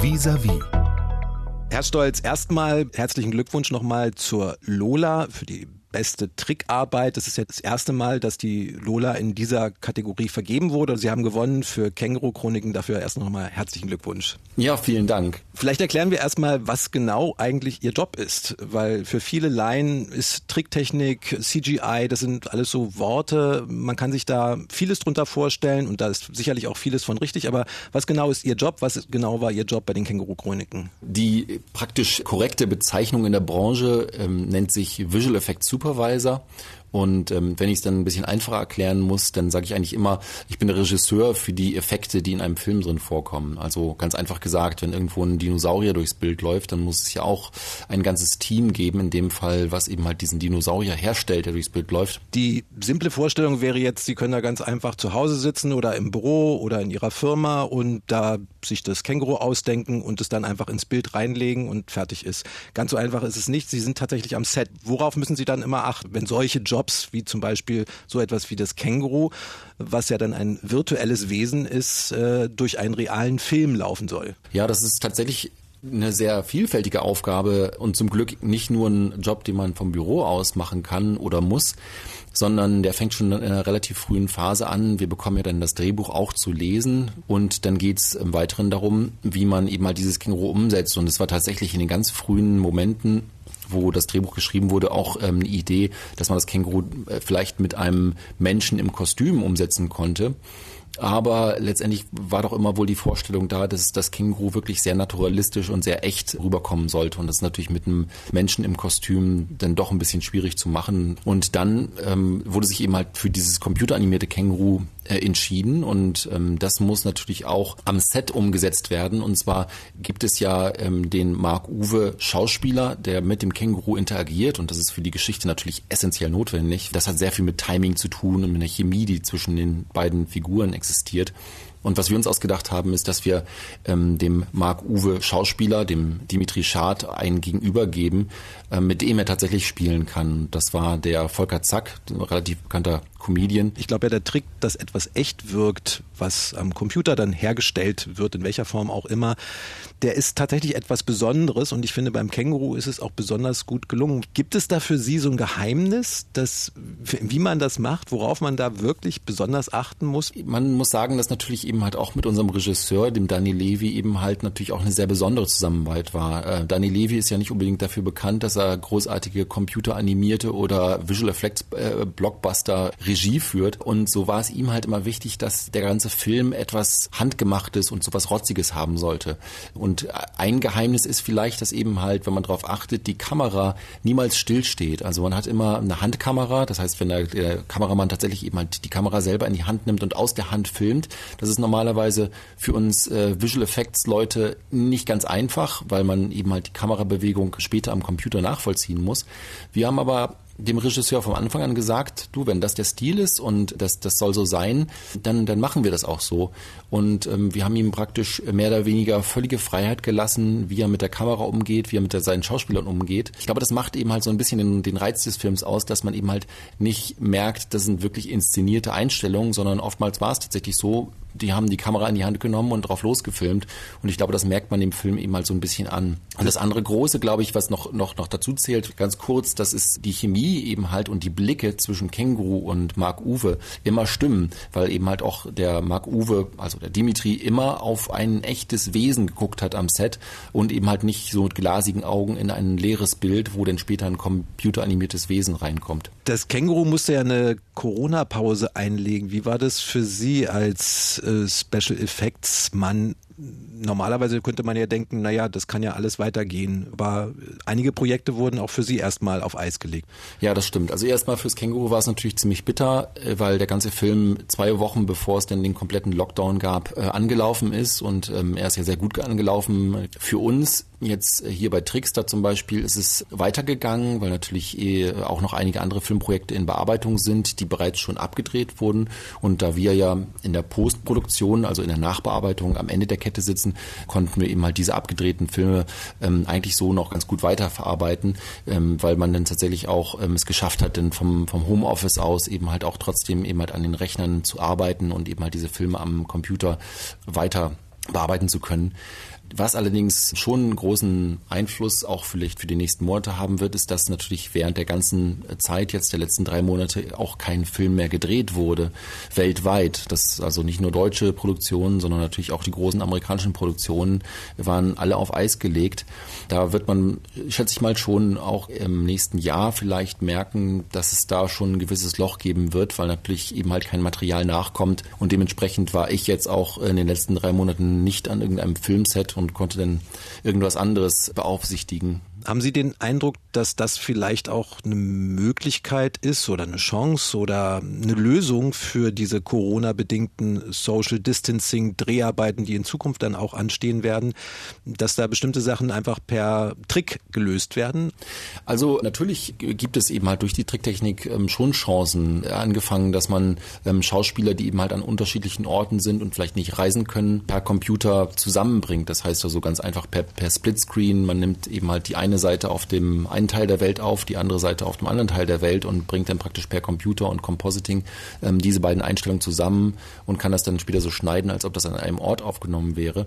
Vis-à-vis. Herr Stolz, erstmal herzlichen Glückwunsch nochmal zur Lola für die beste Trickarbeit. Das ist jetzt das erste Mal, dass die Lola in dieser Kategorie vergeben wurde. Sie haben gewonnen für Känguru-Chroniken. Dafür erst nochmal herzlichen Glückwunsch. Ja, vielen Dank. Vielleicht erklären wir erstmal, was genau eigentlich Ihr Job ist. Weil für viele Laien ist Tricktechnik, CGI, das sind alles so Worte. Man kann sich da vieles drunter vorstellen und da ist sicherlich auch vieles von richtig. Aber was genau ist Ihr Job? Was genau war Ihr Job bei den Känguru-Chroniken? Die praktisch korrekte Bezeichnung in der Branche ähm, nennt sich Visual Effects Supervisor. Und ähm, wenn ich es dann ein bisschen einfacher erklären muss, dann sage ich eigentlich immer, ich bin der Regisseur für die Effekte, die in einem Film drin vorkommen. Also ganz einfach gesagt, wenn irgendwo ein Dinosaurier durchs Bild läuft, dann muss es ja auch ein ganzes Team geben, in dem Fall, was eben halt diesen Dinosaurier herstellt, der durchs Bild läuft. Die simple Vorstellung wäre jetzt, Sie können da ganz einfach zu Hause sitzen oder im Büro oder in Ihrer Firma und da sich das Känguru ausdenken und es dann einfach ins Bild reinlegen und fertig ist. Ganz so einfach ist es nicht. Sie sind tatsächlich am Set. Worauf müssen Sie dann immer achten, wenn solche Jobs wie zum Beispiel so etwas wie das Känguru, was ja dann ein virtuelles Wesen ist, äh, durch einen realen Film laufen soll? Ja, das ist tatsächlich eine sehr vielfältige Aufgabe und zum Glück nicht nur ein Job, den man vom Büro aus machen kann oder muss, sondern der fängt schon in einer relativ frühen Phase an. Wir bekommen ja dann das Drehbuch auch zu lesen und dann geht es im Weiteren darum, wie man eben mal dieses Känguru umsetzt. Und es war tatsächlich in den ganz frühen Momenten wo das Drehbuch geschrieben wurde, auch ähm, eine Idee, dass man das Känguru äh, vielleicht mit einem Menschen im Kostüm umsetzen konnte. Aber letztendlich war doch immer wohl die Vorstellung da, dass das Känguru wirklich sehr naturalistisch und sehr echt rüberkommen sollte. Und das ist natürlich mit einem Menschen im Kostüm dann doch ein bisschen schwierig zu machen. Und dann ähm, wurde sich eben halt für dieses computeranimierte Känguru entschieden und ähm, das muss natürlich auch am Set umgesetzt werden. Und zwar gibt es ja ähm, den Mark Uwe Schauspieler, der mit dem Känguru interagiert und das ist für die Geschichte natürlich essentiell notwendig. Das hat sehr viel mit Timing zu tun und mit der Chemie, die zwischen den beiden Figuren existiert. Und was wir uns ausgedacht haben, ist, dass wir ähm, dem Marc-Uwe Schauspieler, dem Dimitri Schad, einen Gegenüber geben, äh, mit dem er tatsächlich spielen kann. Das war der Volker Zack, ein relativ bekannter Comedian. Ich glaube ja, der Trick, dass etwas echt wirkt, was am Computer dann hergestellt wird, in welcher Form auch immer, der ist tatsächlich etwas Besonderes und ich finde, beim Känguru ist es auch besonders gut gelungen. Gibt es da für Sie so ein Geheimnis, dass, wie man das macht, worauf man da wirklich besonders achten muss? Man muss sagen, dass natürlich eben halt auch mit unserem Regisseur, dem Danny Levy, eben halt natürlich auch eine sehr besondere Zusammenarbeit war. Äh, Danny Levy ist ja nicht unbedingt dafür bekannt, dass er großartige computeranimierte oder Visual Effects äh, Blockbuster Regie führt. Und so war es ihm halt immer wichtig, dass der ganze Film etwas Handgemachtes und sowas Rotziges haben sollte. Und ein Geheimnis ist vielleicht, dass eben halt, wenn man darauf achtet, die Kamera niemals stillsteht. Also man hat immer eine Handkamera, das heißt, wenn der, der Kameramann tatsächlich eben halt die Kamera selber in die Hand nimmt und aus der Hand filmt, das ist normalerweise für uns äh, Visual Effects Leute nicht ganz einfach, weil man eben halt die Kamerabewegung später am Computer nachvollziehen muss. Wir haben aber dem Regisseur vom Anfang an gesagt, du, wenn das der Stil ist und das, das soll so sein, dann, dann machen wir das auch so. Und ähm, wir haben ihm praktisch mehr oder weniger völlige Freiheit gelassen, wie er mit der Kamera umgeht, wie er mit der, seinen Schauspielern umgeht. Ich glaube, das macht eben halt so ein bisschen den, den Reiz des Films aus, dass man eben halt nicht merkt, das sind wirklich inszenierte Einstellungen, sondern oftmals war es tatsächlich so, die haben die Kamera in die Hand genommen und drauf losgefilmt. Und ich glaube, das merkt man dem Film eben halt so ein bisschen an. Und das andere große, glaube ich, was noch, noch, noch dazu zählt, ganz kurz, das ist die Chemie eben halt und die Blicke zwischen Känguru und Mark Uwe immer stimmen, weil eben halt auch der Mark Uwe, also der Dimitri, immer auf ein echtes Wesen geguckt hat am Set und eben halt nicht so mit glasigen Augen in ein leeres Bild, wo dann später ein computeranimiertes Wesen reinkommt. Das Känguru musste ja eine Corona-Pause einlegen. Wie war das für Sie als äh, Special Effects Mann normalerweise könnte man ja denken, naja, das kann ja alles weitergehen. Aber einige Projekte wurden auch für Sie erstmal auf Eis gelegt. Ja, das stimmt. Also erstmal fürs Känguru war es natürlich ziemlich bitter, äh, weil der ganze Film zwei Wochen bevor es denn den kompletten Lockdown gab, äh, angelaufen ist. Und ähm, er ist ja sehr gut angelaufen. Für uns Jetzt äh, hier bei Trickster zum Beispiel ist es weitergegangen, weil natürlich eh auch noch einige andere Filmprojekte in Bearbeitung sind, die bereits schon abgedreht wurden. Und da wir ja in der Postproduktion, also in der Nachbearbeitung am Ende der Kette sitzen, konnten wir eben halt diese abgedrehten Filme ähm, eigentlich so noch ganz gut weiterverarbeiten, ähm, weil man dann tatsächlich auch ähm, es geschafft hat, dann vom, vom Homeoffice aus eben halt auch trotzdem eben halt an den Rechnern zu arbeiten und eben halt diese Filme am Computer weiter bearbeiten zu können. Was allerdings schon einen großen Einfluss auch vielleicht für die nächsten Monate haben wird, ist, dass natürlich während der ganzen Zeit jetzt der letzten drei Monate auch kein Film mehr gedreht wurde, weltweit. Das also nicht nur deutsche Produktionen, sondern natürlich auch die großen amerikanischen Produktionen waren alle auf Eis gelegt. Da wird man, schätze ich mal, schon auch im nächsten Jahr vielleicht merken, dass es da schon ein gewisses Loch geben wird, weil natürlich eben halt kein Material nachkommt. Und dementsprechend war ich jetzt auch in den letzten drei Monaten nicht an irgendeinem Filmset und konnte dann irgendwas anderes beaufsichtigen. Haben Sie den Eindruck, dass das vielleicht auch eine Möglichkeit ist oder eine Chance oder eine Lösung für diese Corona-bedingten Social Distancing Dreharbeiten, die in Zukunft dann auch anstehen werden, dass da bestimmte Sachen einfach per Trick gelöst werden? Also natürlich gibt es eben halt durch die Tricktechnik ähm, schon Chancen. Angefangen, dass man ähm, Schauspieler, die eben halt an unterschiedlichen Orten sind und vielleicht nicht reisen können, per Computer zusammenbringt. Das heißt also ganz einfach per, per Splitscreen. Man nimmt eben halt die eine Seite auf dem einen Teil der Welt auf, die andere Seite auf dem anderen Teil der Welt und bringt dann praktisch per Computer und Compositing ähm, diese beiden Einstellungen zusammen und kann das dann später so schneiden, als ob das an einem Ort aufgenommen wäre.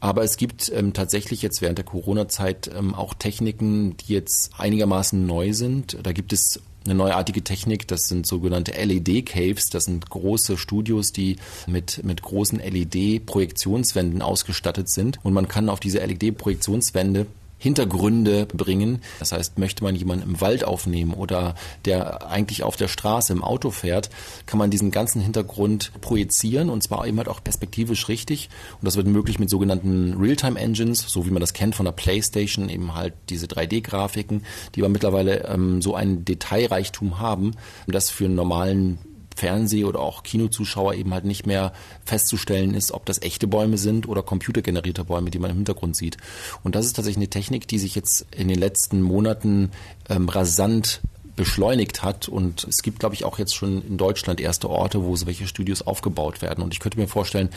Aber es gibt ähm, tatsächlich jetzt während der Corona-Zeit ähm, auch Techniken, die jetzt einigermaßen neu sind. Da gibt es eine neuartige Technik, das sind sogenannte LED-Caves, das sind große Studios, die mit, mit großen LED-Projektionswänden ausgestattet sind und man kann auf diese LED-Projektionswände Hintergründe bringen. Das heißt, möchte man jemanden im Wald aufnehmen oder der eigentlich auf der Straße im Auto fährt, kann man diesen ganzen Hintergrund projizieren und zwar eben halt auch perspektivisch richtig. Und das wird möglich mit sogenannten Realtime-Engines, so wie man das kennt von der Playstation, eben halt diese 3D-Grafiken, die aber mittlerweile ähm, so einen Detailreichtum haben, dass für einen normalen Fernseh- oder auch Kinozuschauer eben halt nicht mehr festzustellen ist, ob das echte Bäume sind oder computergenerierte Bäume, die man im Hintergrund sieht. Und das ist tatsächlich eine Technik, die sich jetzt in den letzten Monaten ähm, rasant beschleunigt hat. Und es gibt, glaube ich, auch jetzt schon in Deutschland erste Orte, wo solche Studios aufgebaut werden. Und ich könnte mir vorstellen,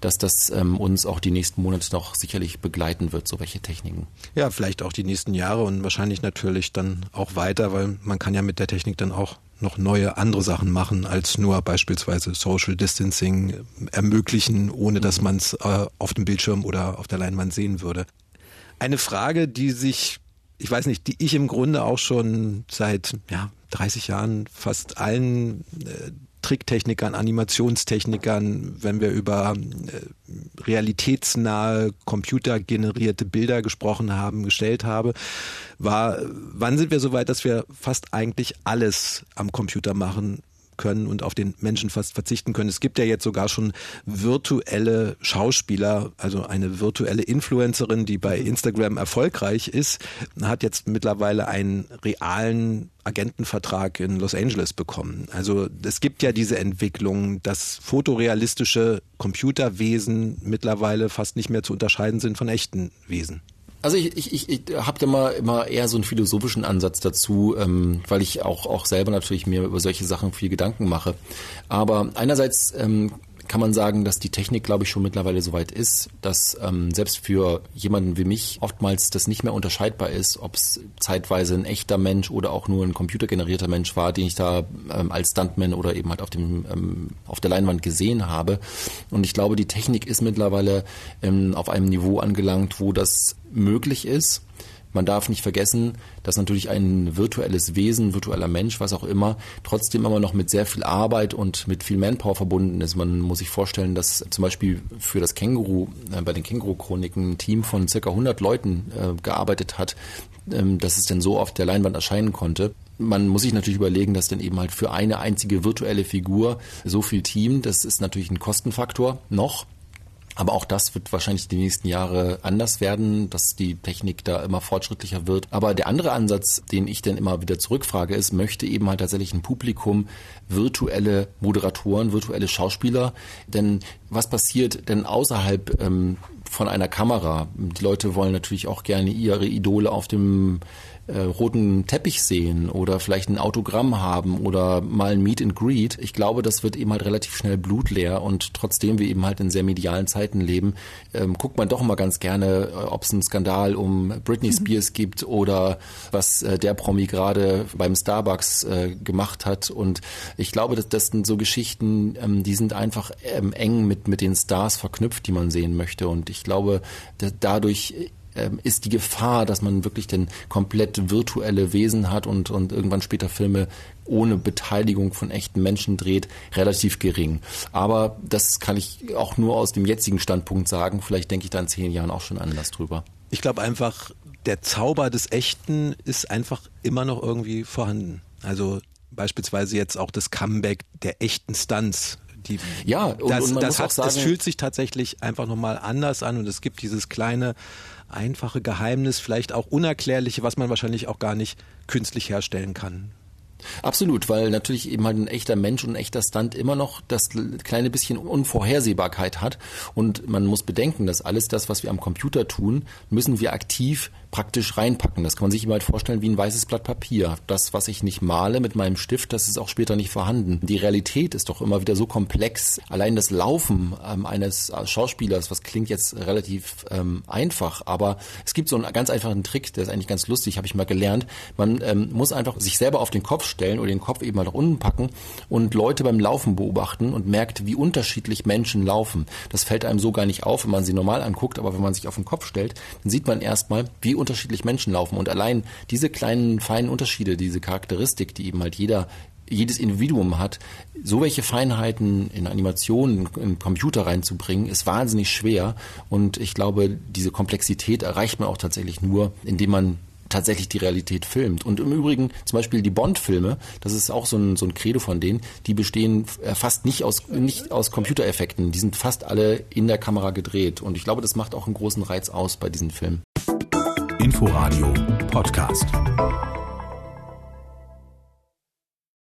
dass das ähm, uns auch die nächsten Monate noch sicherlich begleiten wird, so welche Techniken. Ja, vielleicht auch die nächsten Jahre und wahrscheinlich natürlich dann auch weiter, weil man kann ja mit der Technik dann auch noch neue andere Sachen machen, als nur beispielsweise Social Distancing ermöglichen, ohne dass man es äh, auf dem Bildschirm oder auf der Leinwand sehen würde. Eine Frage, die sich ich weiß nicht, die ich im Grunde auch schon seit ja, 30 Jahren fast allen äh, Tricktechnikern, Animationstechnikern, wenn wir über äh, realitätsnahe, computergenerierte Bilder gesprochen haben, gestellt habe, war, wann sind wir so weit, dass wir fast eigentlich alles am Computer machen können und auf den Menschen fast verzichten können. Es gibt ja jetzt sogar schon virtuelle Schauspieler, also eine virtuelle Influencerin, die bei Instagram erfolgreich ist, hat jetzt mittlerweile einen realen Agentenvertrag in Los Angeles bekommen. Also es gibt ja diese Entwicklung, dass fotorealistische Computerwesen mittlerweile fast nicht mehr zu unterscheiden sind von echten Wesen. Also ich, ich, ich, ich habe immer, immer eher so einen philosophischen Ansatz dazu, ähm, weil ich auch, auch selber natürlich mir über solche Sachen viel Gedanken mache. Aber einerseits ähm, kann man sagen, dass die Technik, glaube ich, schon mittlerweile so weit ist, dass ähm, selbst für jemanden wie mich oftmals das nicht mehr unterscheidbar ist, ob es zeitweise ein echter Mensch oder auch nur ein computergenerierter Mensch war, den ich da ähm, als Stuntman oder eben halt auf dem ähm, auf der Leinwand gesehen habe. Und ich glaube, die Technik ist mittlerweile ähm, auf einem Niveau angelangt, wo das möglich ist man darf nicht vergessen, dass natürlich ein virtuelles Wesen, virtueller Mensch, was auch immer, trotzdem immer noch mit sehr viel Arbeit und mit viel Manpower verbunden ist. Man muss sich vorstellen, dass zum Beispiel für das Känguru, äh, bei den Känguru-Chroniken ein Team von circa 100 Leuten äh, gearbeitet hat, ähm, dass es denn so auf der Leinwand erscheinen konnte. Man muss sich natürlich überlegen, dass denn eben halt für eine einzige virtuelle Figur so viel Team, das ist natürlich ein Kostenfaktor noch. Aber auch das wird wahrscheinlich die nächsten Jahre anders werden, dass die Technik da immer fortschrittlicher wird. Aber der andere Ansatz, den ich dann immer wieder zurückfrage, ist, möchte eben halt tatsächlich ein Publikum virtuelle Moderatoren, virtuelle Schauspieler? Denn was passiert denn außerhalb ähm, von einer Kamera? Die Leute wollen natürlich auch gerne ihre Idole auf dem äh, roten Teppich sehen oder vielleicht ein Autogramm haben oder mal ein Meet and Greet. Ich glaube, das wird eben halt relativ schnell blutleer und trotzdem wir eben halt in sehr medialen Zeiten leben, ähm, guckt man doch mal ganz gerne, äh, ob es einen Skandal um Britney mhm. Spears gibt oder was äh, der Promi gerade beim Starbucks äh, gemacht hat. Und ich glaube, dass das sind so Geschichten, ähm, die sind einfach ähm, eng mit, mit den Stars verknüpft, die man sehen möchte. Und ich glaube, dadurch ähm, ist die Gefahr, dass man wirklich denn komplett virtuelle Wesen hat und, und irgendwann später Filme ohne Beteiligung von echten Menschen dreht, relativ gering. Aber das kann ich auch nur aus dem jetzigen Standpunkt sagen. Vielleicht denke ich da in zehn Jahren auch schon anders drüber. Ich glaube einfach, der Zauber des Echten ist einfach immer noch irgendwie vorhanden. Also beispielsweise jetzt auch das Comeback der echten Stunts. Die, ja, und, das, und das, hat, sagen, das fühlt sich tatsächlich einfach nochmal anders an und es gibt dieses kleine einfache Geheimnis, vielleicht auch unerklärliche, was man wahrscheinlich auch gar nicht künstlich herstellen kann. Absolut, weil natürlich eben halt ein echter Mensch und ein echter Stunt immer noch das kleine bisschen Unvorhersehbarkeit hat. Und man muss bedenken, dass alles das, was wir am Computer tun, müssen wir aktiv praktisch reinpacken. Das kann man sich immer halt vorstellen wie ein weißes Blatt Papier. Das, was ich nicht male mit meinem Stift, das ist auch später nicht vorhanden. Die Realität ist doch immer wieder so komplex. Allein das Laufen ähm, eines Schauspielers, was klingt jetzt relativ ähm, einfach, aber es gibt so einen ganz einfachen Trick, der ist eigentlich ganz lustig, habe ich mal gelernt. Man ähm, muss einfach sich selber auf den Kopf stellen oder den Kopf eben mal nach unten packen und Leute beim Laufen beobachten und merkt, wie unterschiedlich Menschen laufen. Das fällt einem so gar nicht auf, wenn man sie normal anguckt, aber wenn man sich auf den Kopf stellt, dann sieht man erstmal, wie unterschiedlich Menschen laufen. Und allein diese kleinen, feinen Unterschiede, diese Charakteristik, die eben halt jeder jedes Individuum hat, so welche Feinheiten in Animationen, in Computer reinzubringen, ist wahnsinnig schwer. Und ich glaube, diese Komplexität erreicht man auch tatsächlich nur, indem man tatsächlich die Realität filmt. Und im Übrigen zum Beispiel die Bond-Filme, das ist auch so ein, so ein Credo von denen, die bestehen äh, fast nicht aus, nicht aus Computereffekten. Die sind fast alle in der Kamera gedreht. Und ich glaube, das macht auch einen großen Reiz aus bei diesen Filmen. Inforadio Podcast.